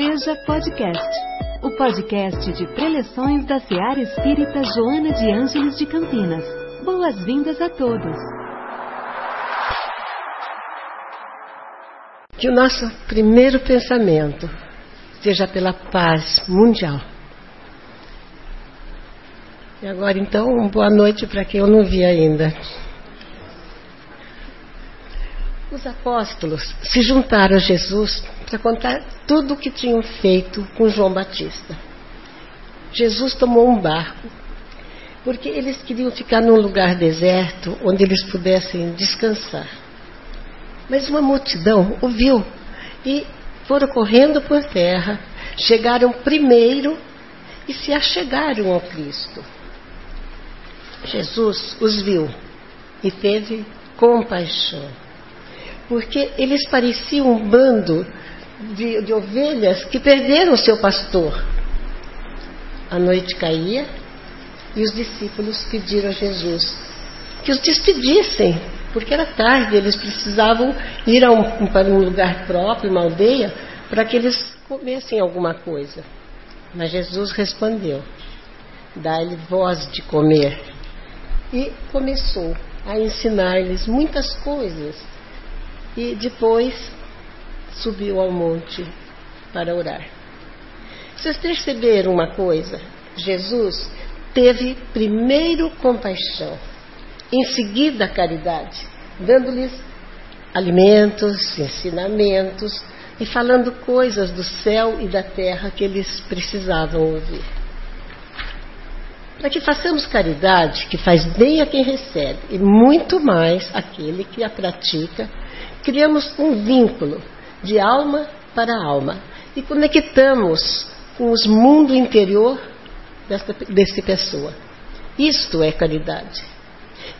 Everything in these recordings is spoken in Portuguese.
Seja Podcast, o podcast de preleções da Seara Espírita Joana de Ângeles de Campinas. Boas-vindas a todos. Que o nosso primeiro pensamento seja pela paz mundial. E agora, então, boa noite para quem eu não vi ainda. Os apóstolos se juntaram a Jesus para contar tudo o que tinham feito com João Batista. Jesus tomou um barco, porque eles queriam ficar num lugar deserto onde eles pudessem descansar. Mas uma multidão ouviu e foram correndo por terra, chegaram primeiro e se achegaram ao Cristo. Jesus os viu e teve compaixão porque eles pareciam um bando de, de ovelhas que perderam seu pastor. A noite caía e os discípulos pediram a Jesus que os despedissem, porque era tarde, eles precisavam ir um, para um lugar próprio, uma aldeia, para que eles comessem alguma coisa. Mas Jesus respondeu: Dá-lhe voz de comer. E começou a ensinar-lhes muitas coisas e depois subiu ao monte para orar. Vocês perceberam uma coisa? Jesus teve primeiro compaixão, em seguida caridade, dando-lhes alimentos, ensinamentos e falando coisas do céu e da terra que eles precisavam ouvir. Para que façamos caridade, que faz bem a quem recebe, e muito mais aquele que a pratica criamos um vínculo de alma para alma e conectamos com o mundo interior desta pessoa. Isto é caridade.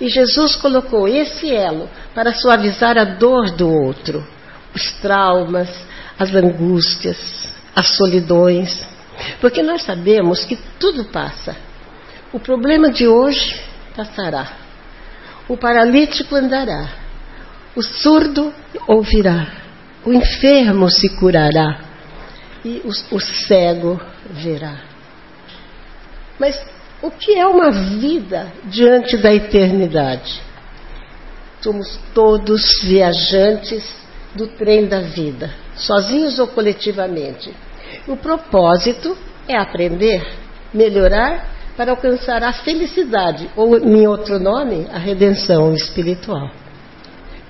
E Jesus colocou esse elo para suavizar a dor do outro, os traumas, as angústias, as solidões, porque nós sabemos que tudo passa. O problema de hoje passará. O paralítico andará. O surdo ouvirá, o enfermo se curará e o, o cego verá. Mas o que é uma vida diante da eternidade? Somos todos viajantes do trem da vida, sozinhos ou coletivamente. O propósito é aprender, melhorar para alcançar a felicidade, ou em outro nome, a redenção espiritual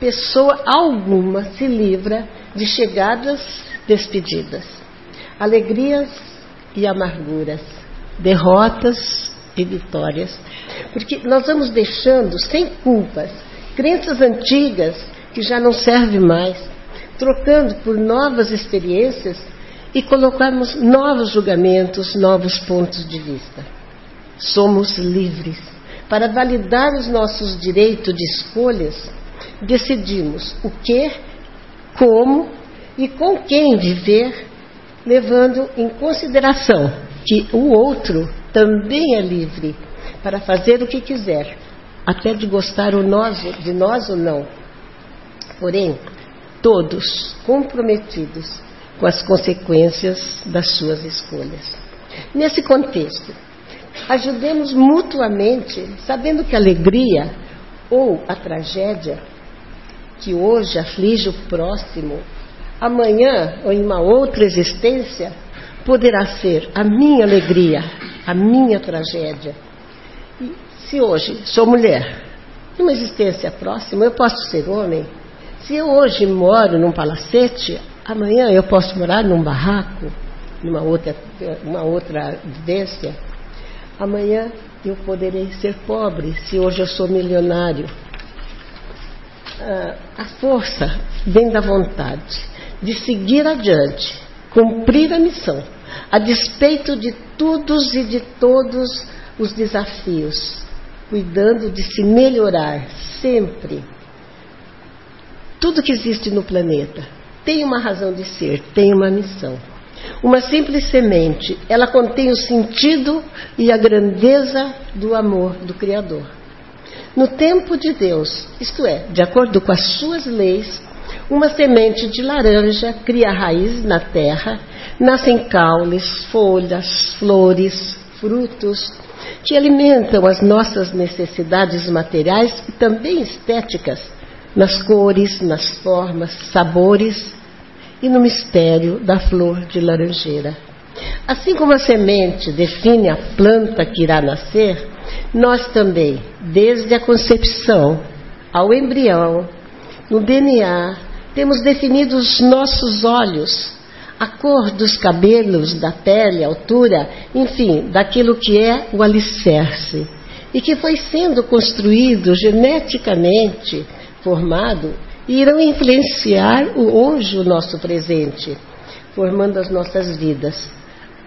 pessoa alguma se livra de chegadas despedidas, alegrias e amarguras, derrotas e vitórias, porque nós vamos deixando sem culpas crenças antigas que já não servem mais, trocando por novas experiências e colocamos novos julgamentos, novos pontos de vista. Somos livres para validar os nossos direitos de escolhas decidimos o que, como e com quem viver, levando em consideração que o outro também é livre para fazer o que quiser, até de gostar de nós ou não. Porém, todos comprometidos com as consequências das suas escolhas. Nesse contexto, ajudemos mutuamente, sabendo que a alegria ou a tragédia que hoje aflige o próximo, amanhã ou em uma outra existência, poderá ser a minha alegria, a minha tragédia. E se hoje sou mulher, em uma existência próxima, eu posso ser homem. Se eu hoje moro num palacete, amanhã eu posso morar num barraco, numa outra, uma outra vivência. Amanhã eu poderei ser pobre, se hoje eu sou milionário a força vem da vontade de seguir adiante, cumprir a missão, a despeito de todos e de todos os desafios, cuidando de se melhorar sempre. Tudo que existe no planeta tem uma razão de ser, tem uma missão. Uma simples semente, ela contém o sentido e a grandeza do amor do Criador. No tempo de Deus, isto é, de acordo com as suas leis, Uma semente de laranja cria raiz na terra, nascem caules, folhas, flores, frutos, que alimentam as nossas necessidades materiais e também estéticas, nas cores, nas formas, sabores e no mistério da flor de laranjeira. Assim como a semente define a planta que irá nascer, nós também, desde a concepção ao embrião, no DNA, temos definido os nossos olhos, a cor dos cabelos, da pele, a altura, enfim, daquilo que é o alicerce e que foi sendo construído geneticamente, formado, e irão influenciar o hoje o nosso presente, formando as nossas vidas.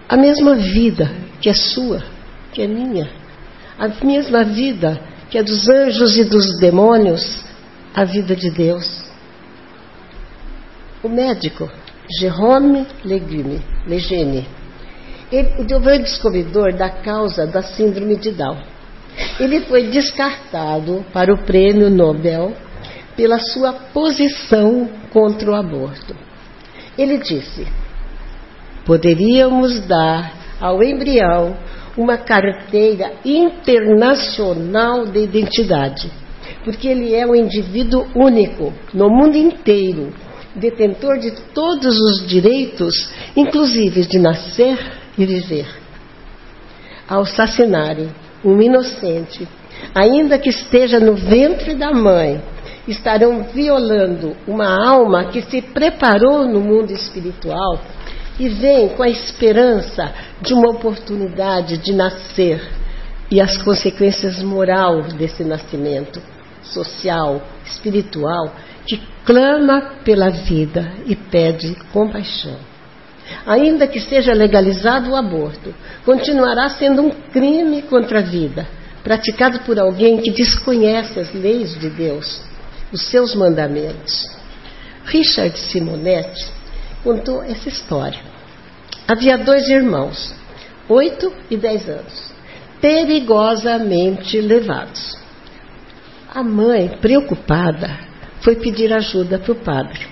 A mesma vida que é sua, que é minha, a mesma vida que é dos anjos e dos demônios, a vida de Deus. O médico Jerome Legime, Legene, ele foi o descobridor da causa da síndrome de Down. Ele foi descartado para o prêmio Nobel pela sua posição contra o aborto. Ele disse: poderíamos dar ao embrião uma carteira internacional de identidade, porque ele é um indivíduo único no mundo inteiro detentor de todos os direitos, inclusive de nascer e viver. Ao assassinarem um inocente, ainda que esteja no ventre da mãe, estarão violando uma alma que se preparou no mundo espiritual e vem com a esperança de uma oportunidade de nascer e as consequências moral desse nascimento, social, espiritual, que clama pela vida e pede compaixão. Ainda que seja legalizado o aborto, continuará sendo um crime contra a vida, praticado por alguém que desconhece as leis de Deus, os seus mandamentos. Richard Simonetti contou essa história. Havia dois irmãos, oito e dez anos, perigosamente levados. A mãe, preocupada, foi pedir ajuda para o padre.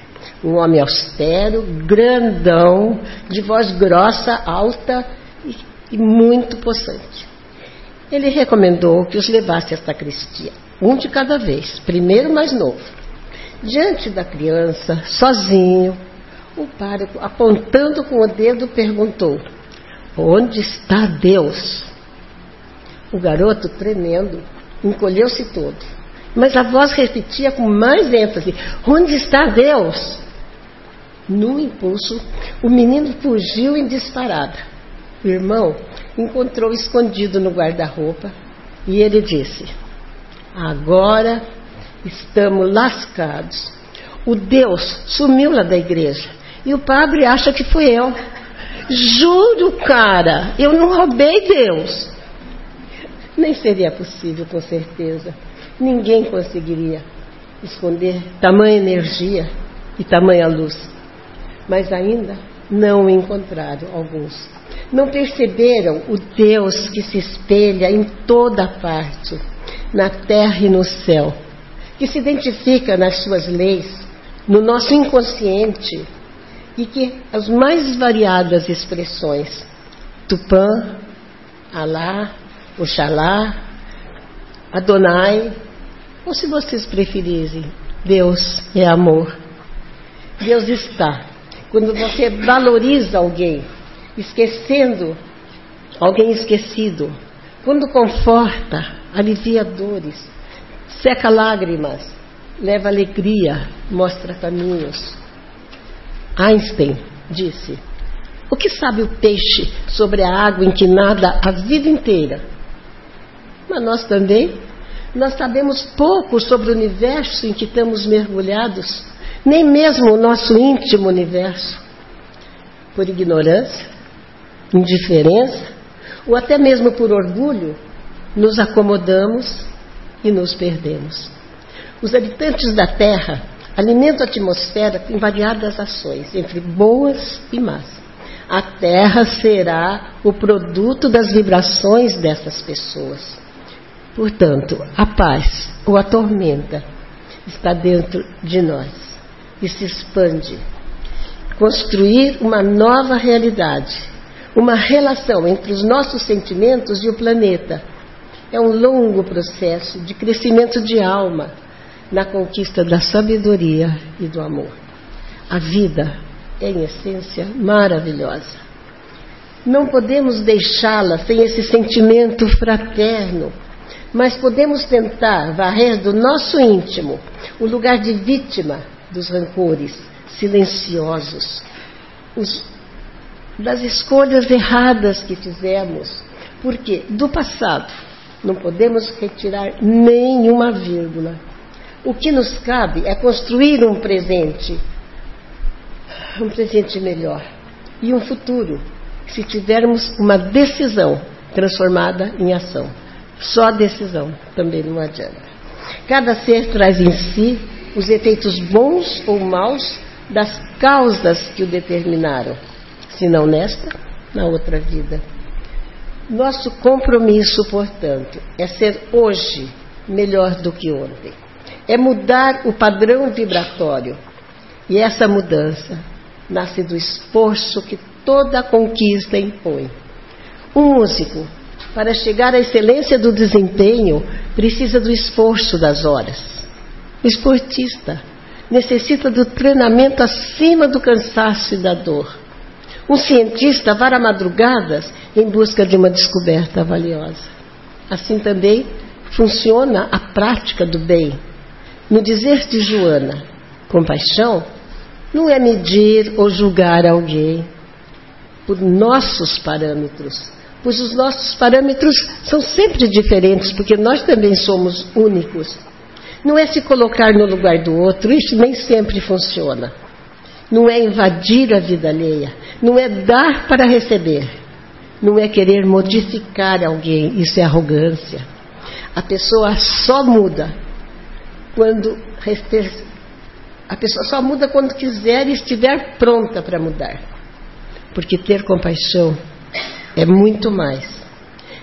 Um homem austero, grandão, de voz grossa, alta e, e muito possante. Ele recomendou que os levasse à sacristia, um de cada vez, primeiro mais novo. Diante da criança, sozinho, o pároco, apontando com o dedo, perguntou: Onde está Deus? O garoto, tremendo, encolheu-se todo mas a voz repetia com mais ênfase: Onde está Deus? No impulso, o menino fugiu em disparada. O irmão encontrou escondido no guarda-roupa e ele disse: Agora estamos lascados. O Deus sumiu lá da igreja e o padre acha que fui eu. Juro, cara, eu não roubei Deus. Nem seria possível, com certeza. Ninguém conseguiria esconder tamanha energia e tamanha luz. Mas ainda não encontraram alguns. Não perceberam o Deus que se espelha em toda parte, na terra e no céu, que se identifica nas suas leis, no nosso inconsciente e que as mais variadas expressões, Tupã, Alá, Oxalá, Adonai, ou se vocês preferirem, Deus é amor. Deus está. Quando você valoriza alguém, esquecendo alguém esquecido, quando conforta, alivia dores, seca lágrimas, leva alegria, mostra caminhos. Einstein disse: O que sabe o peixe sobre a água em que nada a vida inteira? Mas nós também nós sabemos pouco sobre o universo em que estamos mergulhados, nem mesmo o nosso íntimo universo. Por ignorância, indiferença ou até mesmo por orgulho, nos acomodamos e nos perdemos. Os habitantes da Terra alimentam a atmosfera em variadas ações, entre boas e más. A Terra será o produto das vibrações dessas pessoas. Portanto, a paz ou a tormenta está dentro de nós. e se expande. Construir uma nova realidade, uma relação entre os nossos sentimentos e o planeta. É um longo processo de crescimento de alma na conquista da sabedoria e do amor. A vida é, em essência, maravilhosa. Não podemos deixá-la sem esse sentimento fraterno, mas podemos tentar varrer do nosso íntimo o lugar de vítima dos rancores silenciosos, os, das escolhas erradas que fizemos, porque do passado não podemos retirar nenhuma vírgula. O que nos cabe é construir um presente, um presente melhor e um futuro se tivermos uma decisão transformada em ação. Só a decisão também não adianta. Cada ser traz em si os efeitos bons ou maus das causas que o determinaram, se não nesta, na outra vida. Nosso compromisso, portanto, é ser hoje melhor do que ontem. É mudar o padrão vibratório. E essa mudança nasce do esforço que toda conquista impõe. Um músico, para chegar à excelência do desempenho, precisa do esforço das horas. O esportista necessita do treinamento acima do cansaço e da dor. Um cientista vara madrugadas em busca de uma descoberta valiosa. Assim também funciona a prática do bem. No dizer de Joana, compaixão não é medir ou julgar alguém, por nossos parâmetros, pois os nossos parâmetros são sempre diferentes, porque nós também somos únicos. Não é se colocar no lugar do outro, isso nem sempre funciona. Não é invadir a vida alheia, não é dar para receber, não é querer modificar alguém, isso é arrogância. A pessoa só muda quando a pessoa só muda quando quiser e estiver pronta para mudar. Porque ter compaixão é muito mais.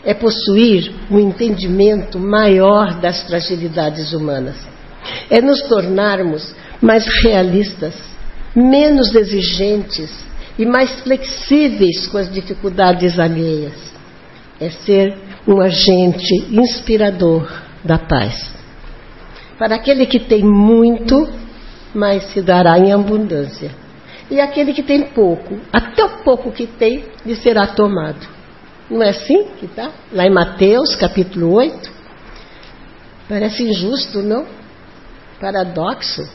É possuir um entendimento maior das fragilidades humanas. É nos tornarmos mais realistas, menos exigentes e mais flexíveis com as dificuldades alheias. É ser um agente inspirador da paz. Para aquele que tem muito, mas se dará em abundância e aquele que tem pouco, até o pouco que tem, lhe será tomado. Não é assim que está? Lá em Mateus, capítulo 8. Parece injusto, não? Paradoxo.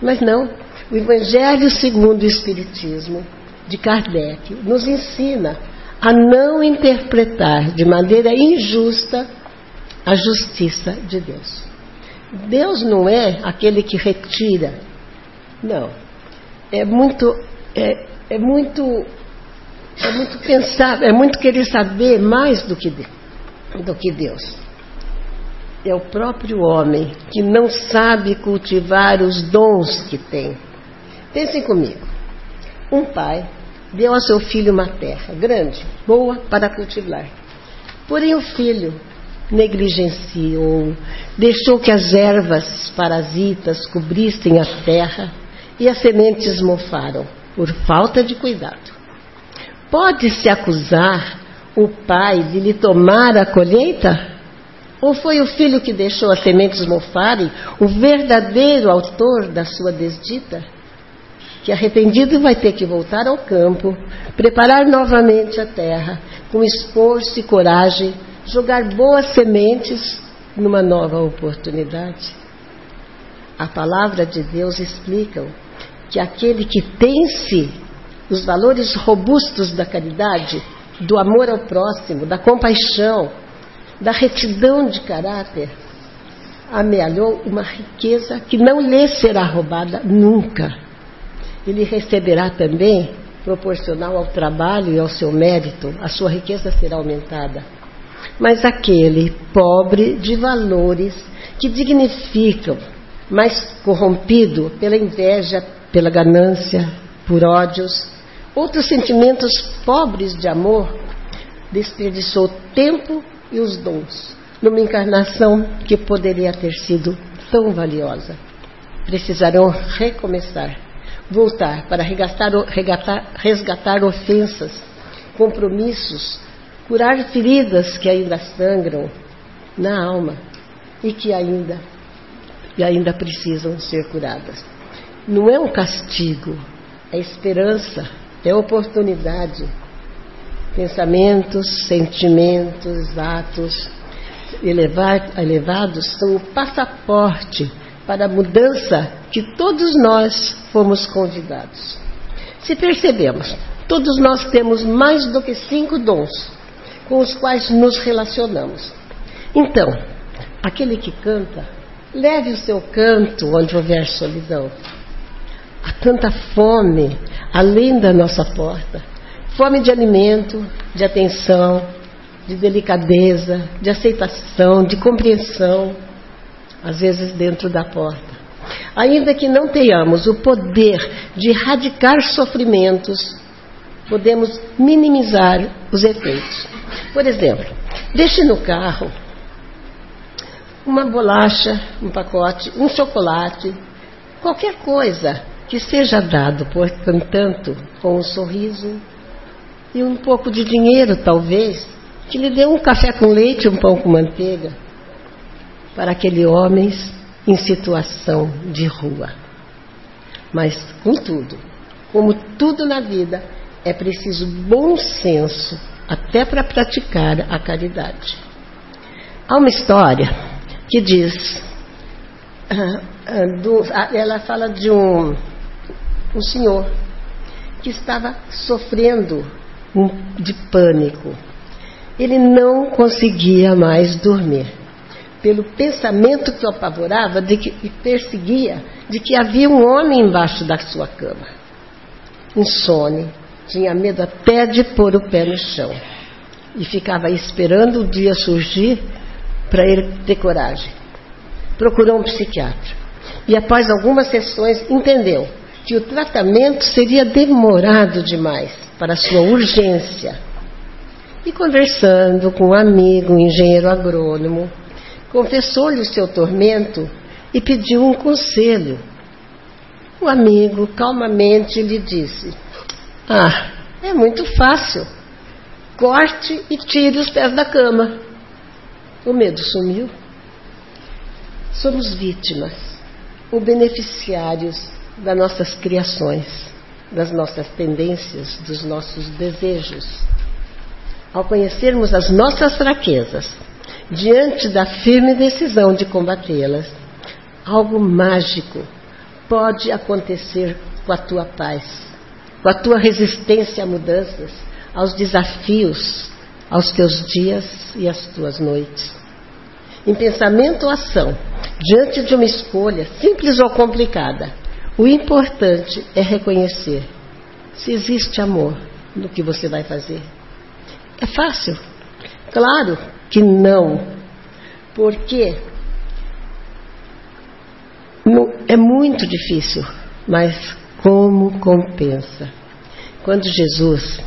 Mas não. O Evangelho segundo o Espiritismo, de Kardec, nos ensina a não interpretar de maneira injusta a justiça de Deus. Deus não é aquele que retira. Não é muito, é, é muito, é muito pensar, é muito querer saber mais do que, do que Deus. É o próprio homem que não sabe cultivar os dons que tem. Pensem comigo. Um pai deu a seu filho uma terra grande, boa para cultivar. Porém, o filho negligenciou, deixou que as ervas parasitas cobrissem a terra e as sementes mofaram por falta de cuidado. Pode-se acusar o pai de lhe tomar a colheita? Ou foi o filho que deixou as sementes mofarem o verdadeiro autor da sua desdita? Que arrependido vai ter que voltar ao campo, preparar novamente a terra, com esforço e coragem, jogar boas sementes numa nova oportunidade. A palavra de Deus explica que aquele que tem em si os valores robustos da caridade, do amor ao próximo, da compaixão, da retidão de caráter, amealhou uma riqueza que não lhe será roubada nunca. Ele receberá também, proporcional ao trabalho e ao seu mérito, a sua riqueza será aumentada. Mas aquele pobre de valores que dignificam, mas corrompido pela inveja, pela ganância, por ódios, outros sentimentos pobres de amor, desperdiçou tempo e os dons numa encarnação que poderia ter sido tão valiosa. precisarão recomeçar, voltar para resgatar, resgatar ofensas, compromissos, curar feridas que ainda sangram na alma e que ainda, e ainda precisam ser curadas. Não é um castigo, é esperança, é oportunidade. Pensamentos, sentimentos, atos elevados são o passaporte para a mudança que todos nós fomos convidados. Se percebemos, todos nós temos mais do que cinco dons com os quais nos relacionamos. Então, aquele que canta, leve o seu canto onde houver solidão. Há tanta fome além da nossa porta fome de alimento, de atenção, de delicadeza, de aceitação, de compreensão, às vezes dentro da porta. Ainda que não tenhamos o poder de erradicar sofrimentos, podemos minimizar os efeitos. Por exemplo, deixe no carro uma bolacha, um pacote, um chocolate, qualquer coisa que seja dado, portanto, com um sorriso e um pouco de dinheiro, talvez, que lhe dê um café com leite, um pão com manteiga, para aquele homem em situação de rua. Mas, contudo, como tudo na vida, é preciso bom senso até para praticar a caridade. Há uma história que diz, do, ela fala de um um senhor que estava sofrendo de pânico. Ele não conseguia mais dormir, pelo pensamento que o apavorava de que, e perseguia de que havia um homem embaixo da sua cama. Insone, tinha medo até de pôr o pé no chão e ficava esperando o dia surgir para ele ter coragem. Procurou um psiquiatra e, após algumas sessões, entendeu que o tratamento seria demorado demais para sua urgência. E conversando com um amigo, um engenheiro agrônomo, confessou-lhe o seu tormento e pediu um conselho. O amigo calmamente lhe disse: Ah, é muito fácil. Corte e tire os pés da cama. O medo sumiu. Somos vítimas, ou beneficiários das nossas criações, das nossas tendências, dos nossos desejos. Ao conhecermos as nossas fraquezas, diante da firme decisão de combatê-las, algo mágico pode acontecer com a tua paz, com a tua resistência a mudanças, aos desafios, aos teus dias e às tuas noites. Em pensamento ou ação, diante de uma escolha, simples ou complicada, o importante é reconhecer se existe amor no que você vai fazer. É fácil? Claro que não. Porque é muito difícil, mas como compensa. Quando Jesus,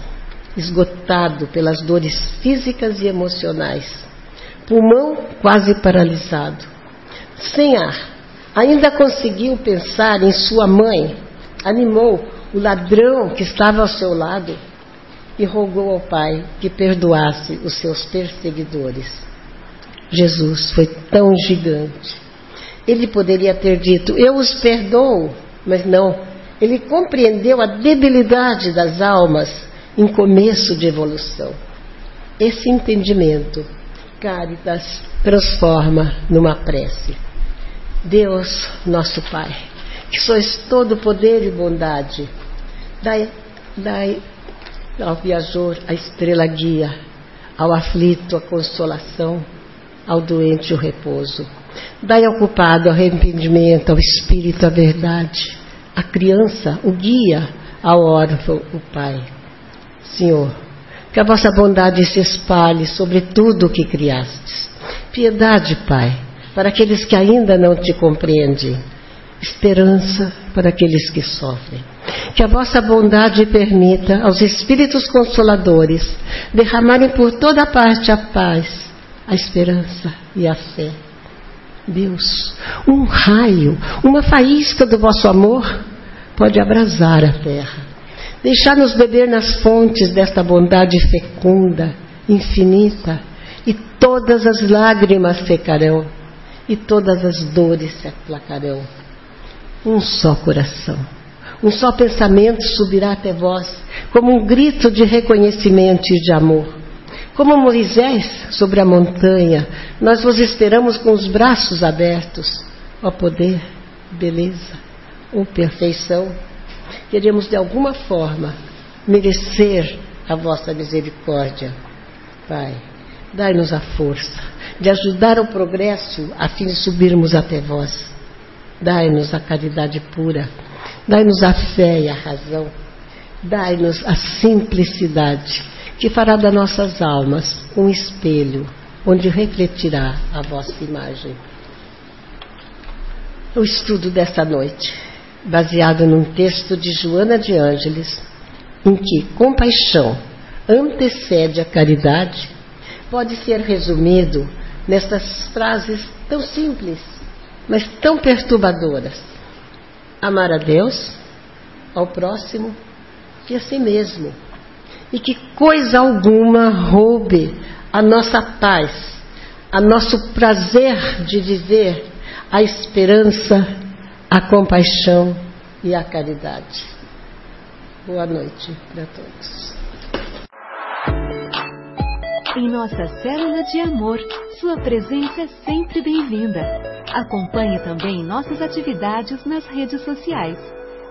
esgotado pelas dores físicas e emocionais, pulmão quase paralisado, sem ar, Ainda conseguiu pensar em sua mãe, animou o ladrão que estava ao seu lado e rogou ao Pai que perdoasse os seus perseguidores. Jesus foi tão gigante. Ele poderia ter dito: Eu os perdoo, mas não. Ele compreendeu a debilidade das almas em começo de evolução. Esse entendimento, Caritas transforma numa prece. Deus, nosso Pai, que sois todo poder e bondade, dai, dai ao viajor a estrela guia, ao aflito a consolação, ao doente o repouso. Dai ao culpado arrependimento, ao espírito a verdade, à criança o guia, ao órfão o Pai. Senhor, que a vossa bondade se espalhe sobre tudo o que criastes. Piedade, Pai para aqueles que ainda não te compreendem, esperança para aqueles que sofrem. Que a vossa bondade permita aos Espíritos Consoladores derramarem por toda parte a paz, a esperança e a fé. Deus, um raio, uma faísca do vosso amor pode abrasar a terra. Deixar-nos beber nas fontes desta bondade fecunda, infinita, e todas as lágrimas secarão, e todas as dores se aplacarão. Um só coração, um só pensamento subirá até vós, como um grito de reconhecimento e de amor. Como Moisés sobre a montanha, nós vos esperamos com os braços abertos. Ó poder, beleza ou perfeição, queremos de alguma forma merecer a vossa misericórdia. Pai, dai-nos a força de ajudar o progresso a fim de subirmos até vós. Dai-nos a caridade pura, dai-nos a fé e a razão, dai-nos a simplicidade que fará das nossas almas um espelho onde refletirá a vossa imagem. O estudo desta noite, baseado num texto de Joana de Ângeles, em que compaixão antecede a caridade, pode ser resumido nestas frases tão simples, mas tão perturbadoras: amar a Deus, ao próximo e a si mesmo e que coisa alguma roube a nossa paz, a nosso prazer de viver, a esperança, a compaixão e a caridade. Boa noite para todos. Em nossa célula de amor, sua presença é sempre bem-vinda. Acompanhe também nossas atividades nas redes sociais.